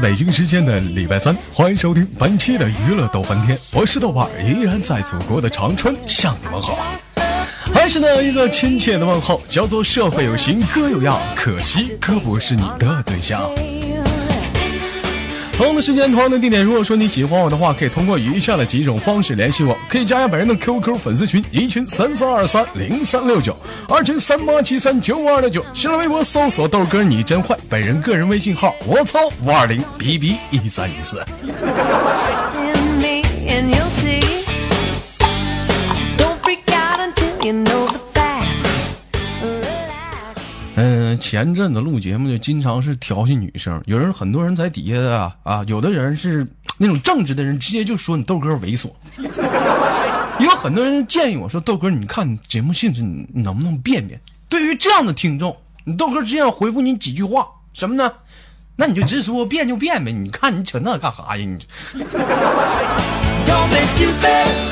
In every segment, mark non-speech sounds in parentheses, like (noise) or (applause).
北京时间的礼拜三，欢迎收听本期的娱乐逗翻天，我是豆瓣，依然在祖国的长春向你们好。还是那一个亲切的问候，叫做社会有型哥有样，可惜哥不是你的对象。同样的时间，同样的地点。如果说你喜欢我的话，可以通过以下的几种方式联系我：可以加下本人的 QQ 粉丝群，一群三三二三零三六九，二群三八七三九五二六九。新浪微博搜索豆哥你真坏，本人个人微信号我操五二零 B B 一三一四。前阵子录节目就经常是调戏女生，有人很多人在底下啊啊，有的人是那种正直的人，直接就说你豆哥猥琐。(laughs) 有很多人建议我说豆哥，你看你节目性质，你能不能变变？对于这样的听众，你豆哥只想回复你几句话，什么呢？那你就直说变就变呗，你看你扯那干啥呀？你。(laughs)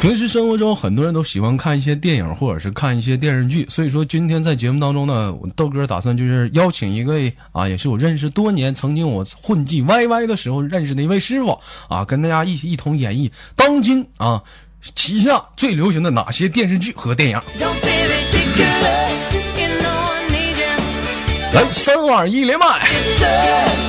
平时生活中，很多人都喜欢看一些电影或者是看一些电视剧，所以说今天在节目当中呢，豆哥打算就是邀请一位啊，也是我认识多年，曾经我混迹 YY 的时候认识的一位师傅啊，跟大家一起一同演绎当今啊旗下最流行的哪些电视剧和电影。来，三二一，连麦。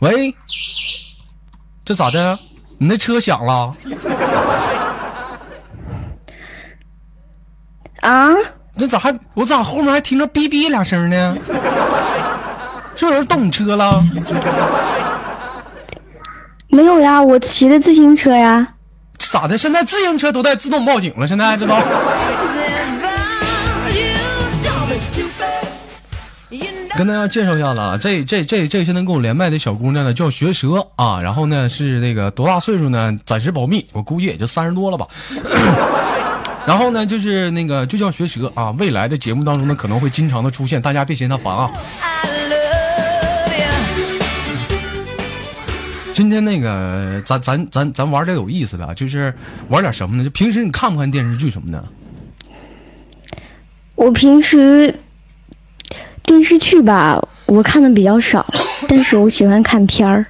喂，这咋的？你那车响了？啊？这咋还我咋后面还听着哔哔两声呢？是有人动你车了？没有呀，我骑的自行车呀。咋的？现在自行车都带自动报警了？现在知道？(laughs) 跟大家介绍一下子啊，这这这这现在跟我连麦的小姑娘呢叫学蛇啊，然后呢是那个多大岁数呢？暂时保密，我估计也就三十多了吧。(coughs) 然后呢就是那个就叫学蛇啊，未来的节目当中呢可能会经常的出现，大家别嫌他烦啊。今天那个咱咱咱咱玩点有意思的，就是玩点什么呢？就平时你看不看电视剧什么的？我平时。电视剧吧，我看的比较少，(laughs) 但是我喜欢看片儿。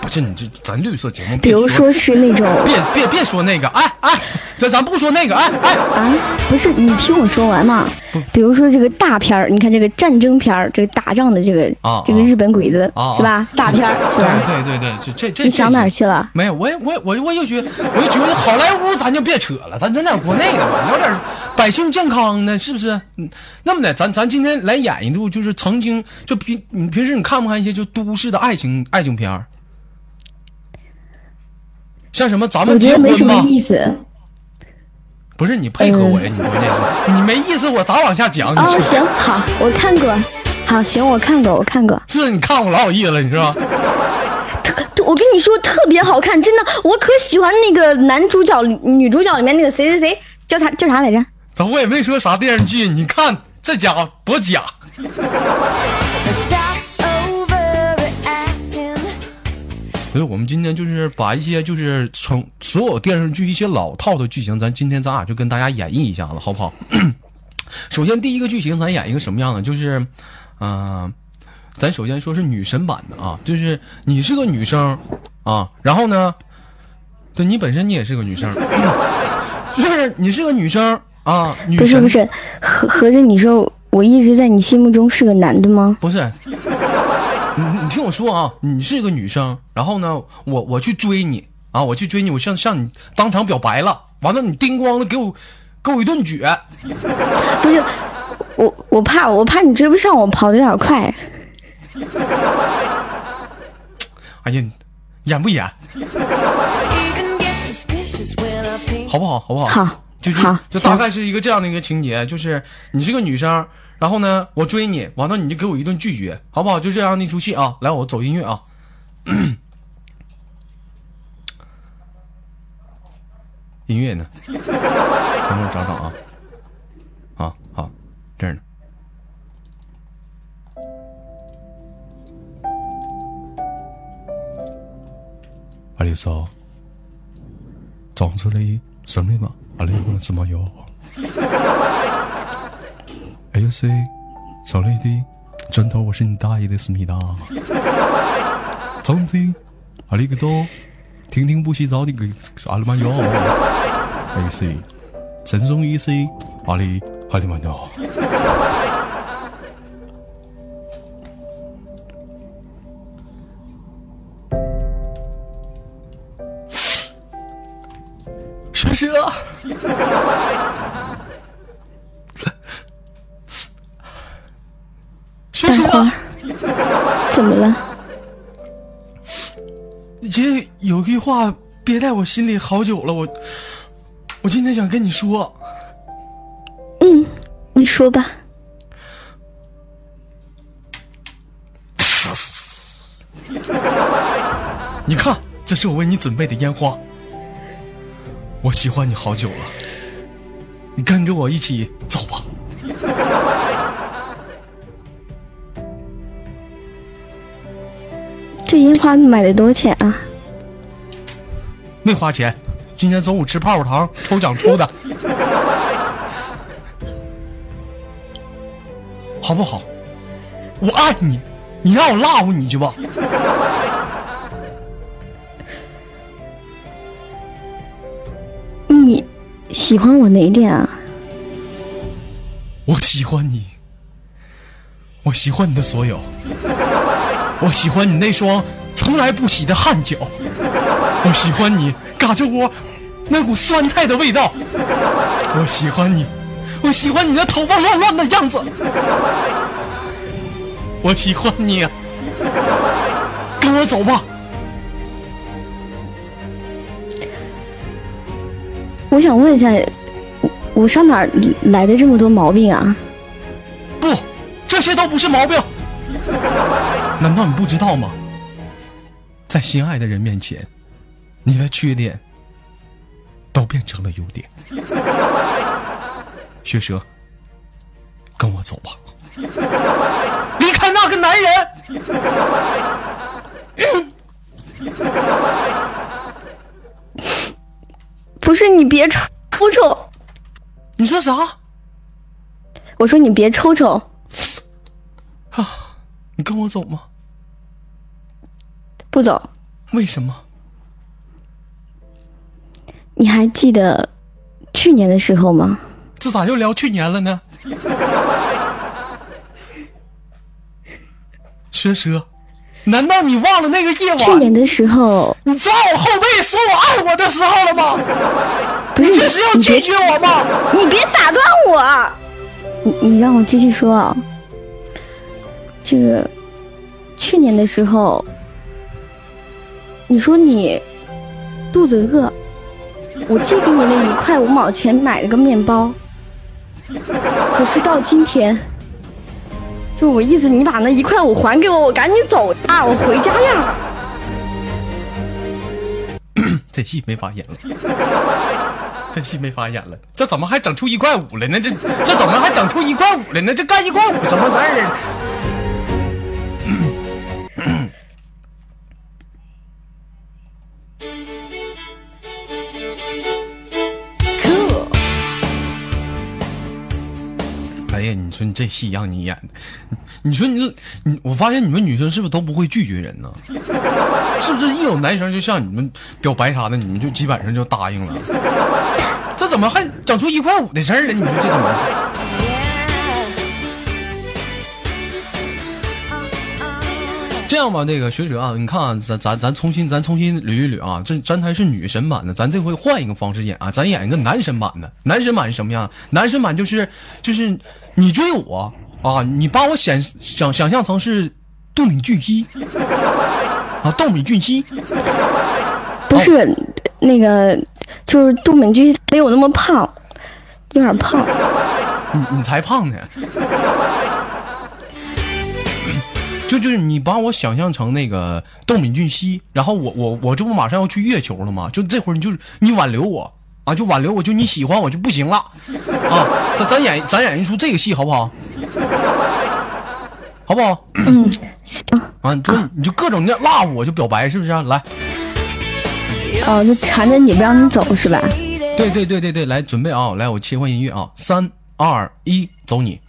不是你这咱绿色节目，比如说是那种，别别别说那个，哎哎，咱咱不说那个，哎哎啊，不是你听我说完嘛？比如说这个大片儿，你看这个战争片儿，这个打仗的这个啊，这个日本鬼子是吧？大片儿是吧？对对对，这这这你想哪儿去了？没有，我也我我我又觉我就觉得好莱坞咱就别扯了，咱整点国内的吧，聊点。百姓健康呢，是不是？嗯，那么的，咱咱今天来演一部，就是曾经就平你平时你看不看一些就都市的爱情爱情片儿？像什么咱们结婚没什么意思。不是你配合我呀？你关键是你没意思，我咋往下讲？哦，行好，我看过。好，行，我看过，我看过。是你看我老有意思了，你知道吗？我跟你说特别好看，真的，我可喜欢那个男主角、女主角里面那个谁谁谁，叫啥叫啥来着？咋我也没说啥电视剧，你看这家伙多假。所以，我们今天就是把一些就是从所有电视剧一些老套的剧情，咱今天咱俩就跟大家演绎一下子，好不好？(clears throat) 首先，第一个剧情咱演一个什么样的？就是，嗯，咱首先说是女神版的啊，就是你是个女生啊，然后呢，对你本身你也是个女生，(clears throat) 就是你是个女生。啊，不是不是，合合着你说我一直在你心目中是个男的吗？不是，(laughs) 你你听我说啊，你是一个女生，然后呢，我我去追你啊，我去追你，我向向你当场表白了，完了你叮咣的给我给我一顿撅。不是，我我怕我怕你追不上我，跑的有点快。哎呀，演不演？好不好？好不好？好。就就就大概是一个这样的一个情节，就是你是个女生，然后呢，我追你，完了你就给我一顿拒绝，好不好？就这样的一出戏啊，来，我走音乐啊。(coughs) 音乐呢？等我找找啊！啊，好，这儿呢。阿里嫂，长出来什么了？阿丽不能这么有。”哎呦谁？手里的砖头，我是你大爷的思密达。总之，阿里个多，听听不洗澡的个阿里妈哟。哎谁？赠送一些阿里阿里妈哟。(laughs) 学学。怎么了？姐有句话憋在我心里好久了，我我今天想跟你说。嗯，你说吧。你看，这是我为你准备的烟花。我喜欢你好久了，你跟着我一起走吧。(laughs) 这烟花买的多少钱啊？没花钱，今天中午吃泡泡糖抽奖抽的，(laughs) 好不好？我爱你，你让我 love 你去吧。你喜欢我哪点啊？我喜欢你，我喜欢你的所有。我喜欢你那双从来不洗的汗脚，我喜欢你嘎吱窝那股酸菜的味道，我喜欢你，我喜欢你那头发乱乱的样子，我喜欢你，跟我走吧。我想问一下，我上哪儿来的这么多毛病啊？不，这些都不是毛病。难道你不知道吗？在心爱的人面前，你的缺点都变成了优点。雪蛇，跟我走吧，离开那个男人。不是你别抽抽，你说啥？我说你别抽抽。啊，你跟我走吗？不走，为什么？你还记得去年的时候吗？这咋又聊去年了呢？(laughs) 学蛇，难道你忘了那个夜晚？去年的时候，你抓我后背说我爱我的时候了吗？不是，这是要拒绝我吗？你别打断我，你你让我继续说啊。这个去年的时候。你说你肚子饿，我借给你那一块五毛钱买了个面包，可是到今天，就我意思，你把那一块五还给我，我赶紧走啊，我回家呀。(coughs) 这戏没法演了，(laughs) 这戏没法演了，这怎么还整出一块五了呢？这这怎么还整出一块五了呢？这干一块五什么事儿？你这戏让你演的，(laughs) 你说你你，我发现你们女生是不是都不会拒绝人呢？(laughs) 是不是一有男生就向你们表白啥的，你们就基本上就答应了？(laughs) 这怎么还整出一块五的事儿了？你说这怎么？这样吧，那个学者啊，你看啊，咱咱咱重新咱重新捋一捋啊，这咱还是女神版的，咱这回换一个方式演啊，咱演一个男神版的。男神版是什么样？男神版就是就是你追我啊，你把我想想想象成是杜敏俊熙啊，杜敏俊熙不是那个，就是杜敏俊没有那么胖，有点胖。你你才胖呢。就就是你把我想象成那个窦敏俊熙，然后我我我这不马上要去月球了吗？就这会儿你就是你挽留我啊，就挽留我，就你喜欢我就不行了啊！咱咱演咱演一出这个戏好不好？好不好？嗯，行。啊，就你就各种那辣我就表白是不是？来，哦，就缠着你不让你走是吧？对对对对对，来准备啊，来我切换音乐啊，三二一，走你。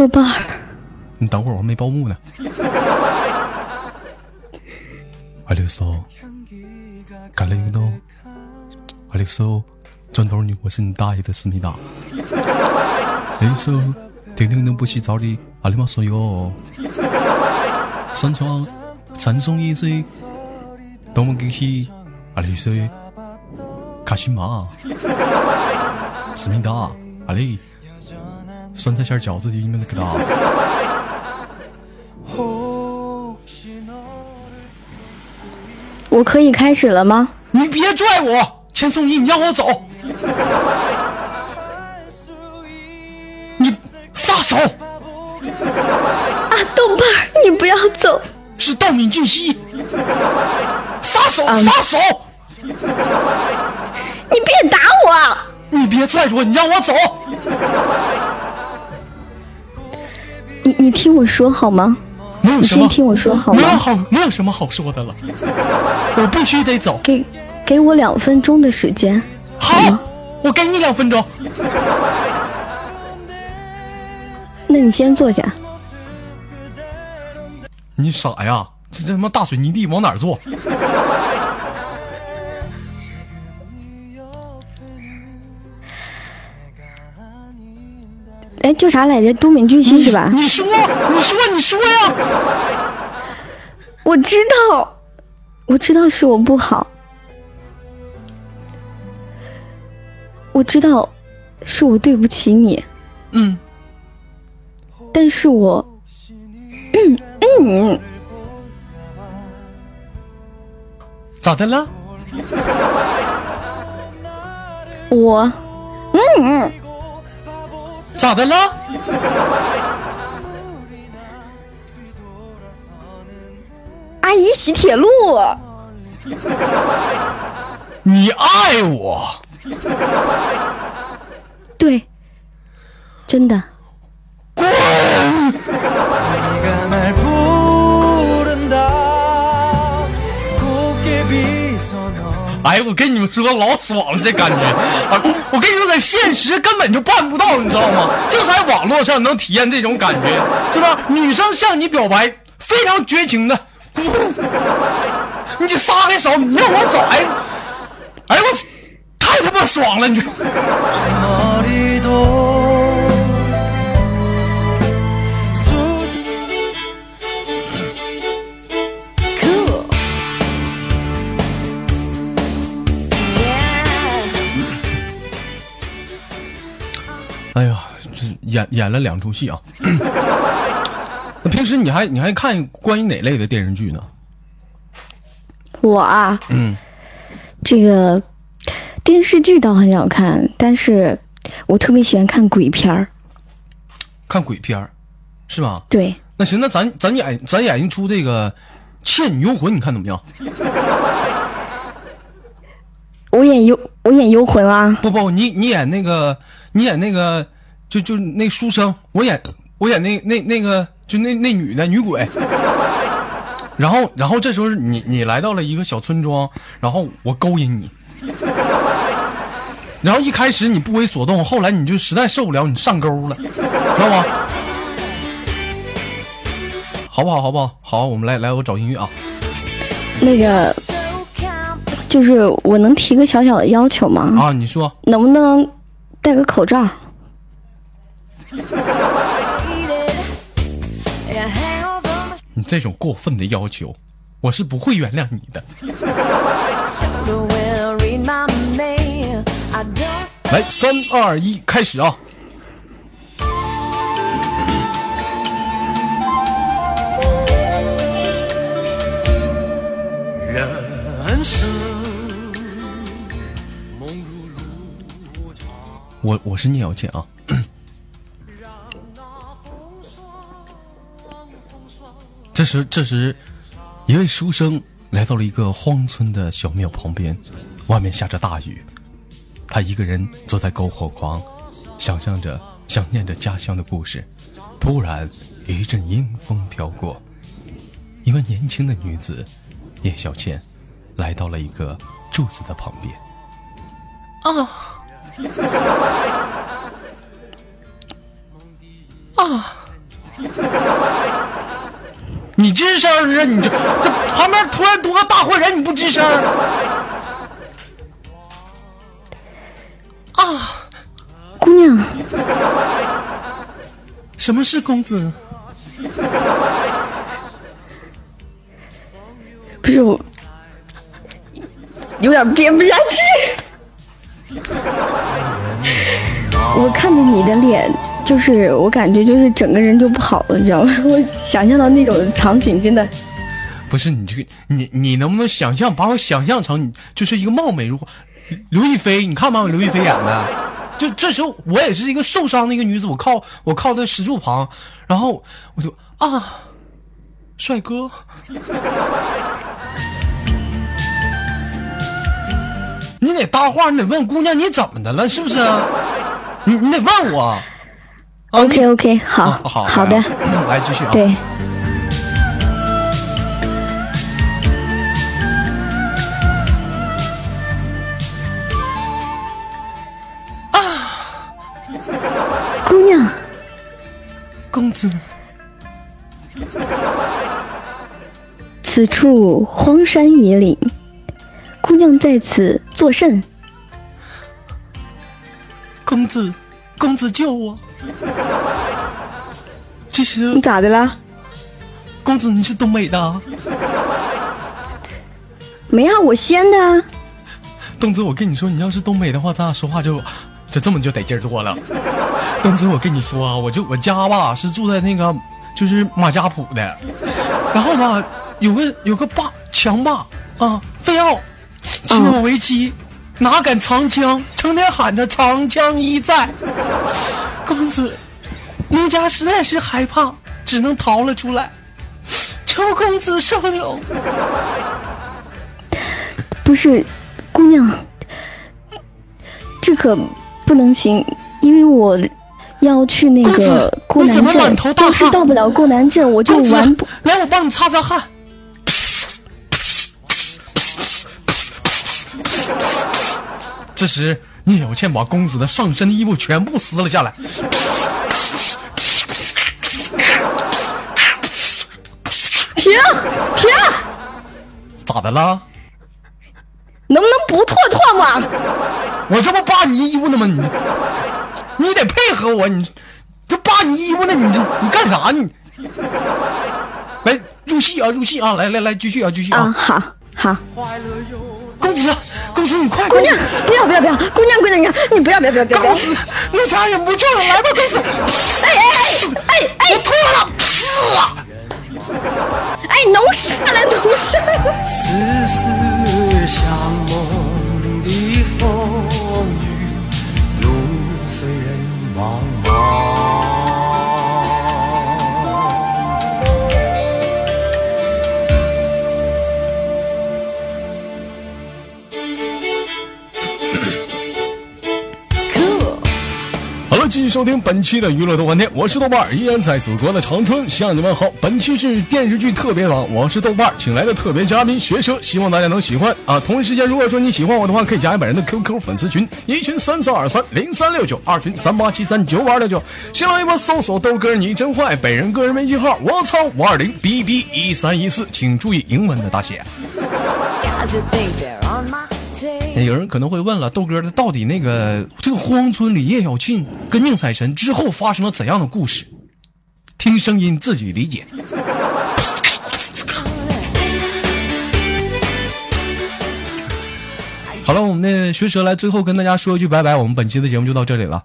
豆瓣儿，你等会儿，我还没报幕呢。阿里苏，干了一诺，阿里苏，砖头女，我是你大爷的思密达。阿里苏，婷婷能不洗澡的阿里玛说哟。上床，传送一水，多么惊喜，阿里苏，卡西玛，(laughs) 思密达，阿里。酸菜馅饺子的你们知道？我可以开始了吗？你别拽我，千颂伊，你让我走！你撒手！啊，豆瓣儿，你不要走！是道敏俊熙，撒手！撒手！你别打我！你别拽我，你让我走！你你听我说好吗？没有什么，你先听我说好吗？没有好，没有什么好说的了。(laughs) 我必须得走。给给我两分钟的时间。好，我给你两分钟。那你先坐下。你傻呀？这这他妈大水泥地往哪儿坐？哎，叫啥来着？都敏俊熙是吧？你说，你说，你说呀！我知道，我知道是我不好，我知道是我对不起你。嗯。但是我，嗯嗯，咋的了？我，嗯嗯。咋的了？阿姨洗铁路。你爱我？对，真的。滚！哎，我跟你们说，老爽了，这感觉。我跟你说，在现实根本就办不到，你知道吗？就在网络上能体验这种感觉，是吧？女生向你表白，非常绝情的，你撒开手，你让我走，哎，哎我，太他妈爽了，你。哎呀，这演演了两出戏啊！(coughs) 那平时你还你还看关于哪类的电视剧呢？我啊，嗯，这个电视剧倒很少看，但是我特别喜欢看鬼片儿。看鬼片儿，是吧？对。那行，那咱咱演咱演一出这个《倩女幽魂》，你看怎么样？我演幽我演幽魂啊！不不，你你演那个。你演那个，就就那书生，我演我演那那那个，就那那女的女鬼。(laughs) 然后然后这时候你你来到了一个小村庄，然后我勾引你。(laughs) 然后一开始你不为所动，后来你就实在受不了，你上钩了，知道吗？好不好？好不好？好，我们来来，我找音乐啊。那个，就是我能提个小小的要求吗？啊，你说，能不能？戴个口罩。你这种过分的要求，我是不会原谅你的。(laughs) 来，三二一，开始啊！人生。我我是聂小倩啊。这 (coughs) 时这时，一位书生来到了一个荒村的小庙旁边，外面下着大雨。他一个人坐在篝火旁，想象着、想念着家乡的故事。突然，一阵阴风飘过，一位年轻的女子叶小倩来到了一个柱子的旁边。啊啊！你吱声啊！你这这旁边突然多个大活人，你不吱声？啊，姑娘，什么是公子？不是我，有点编不下去。我看着你的脸，就是我感觉就是整个人就不好了，你知道吗？(laughs) 我想象到那种场景，真的。不是你这个你你能不能想象把我想象成你就是一个貌美如花刘亦菲？你看吗？刘亦菲演的，(laughs) 就这时候我也是一个受伤的一个女子，我靠我靠在石柱旁，然后我就啊，帅哥。(laughs) 你得搭话，你得问姑娘你怎么的了，是不是？你你得问我。OK OK，好，啊好好的，来继续啊。对。姑娘，公子，此处荒山野岭，姑娘在此作甚？公子，公子救我！其实你，咋的了？公子你是东北的啊，没啊，我西安的啊。东子，我跟你说，你要是东北的话，咱俩说话就就这么就得劲儿多了。东子，我跟你说啊，我就我家吧是住在那个就是马家堡的，然后吧有个有个霸强霸啊，非要娶我为妻，哪敢长枪，成天喊着长枪一在。公子，奴家实在是害怕，只能逃了出来，求公子收留。不是，姑娘，这可不能行，因为我要去那个子过南你怎么满镇要是汗到不了过南镇，我就完不。来，我帮你擦擦汗。这时，聂小倩把公子的上身衣服全部撕了下来。停停，咋的了？能不能不脱脱嘛？我这不扒你衣服呢吗？你，你得配合我。你这扒你衣服呢？你这你干啥呢？你来入戏啊，入戏啊！来来来，继续啊，继续啊，啊！好好，公子，公子，你快！姑娘，不要不要不要，姑娘姑娘，你你不要不要不要不要，公子，奴家忍不住了，来吧，公子！哎哎哎哎哎我脱了！哎，弄啥了弄啥？丝丝像梦的风雨，路茫茫。继续收听本期的娱乐豆瓣天，我是豆瓣儿，依然在祖国的长春向你们好。本期是电视剧特别版，我是豆瓣请来的特别嘉宾学车，希望大家能喜欢啊。同一时间，如果说你喜欢我的话，可以加一本人的 QQ 粉丝群，一群三四二三零三六九，二群三八七三九五二六九。新浪微博搜索豆哥你真坏，本人个人微信号我操五二零 bb 一三一四，请注意英文的大写。有人可能会问了，豆哥的到底那个这个荒村里叶小庆跟宁采臣之后发生了怎样的故事？听声音自己理解。(laughs) 好了，我们的学舌来最后跟大家说一句拜拜，我们本期的节目就到这里了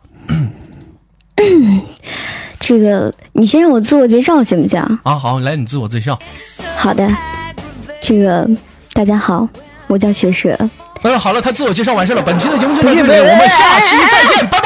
(coughs) 这个你先让我自我介绍行不行？啊！好，来你自我介绍。好的，这个大家好，我叫学蛇。嗯，好了，他自我介绍完事了，本期的节目就到这里，我们下期再见，拜拜。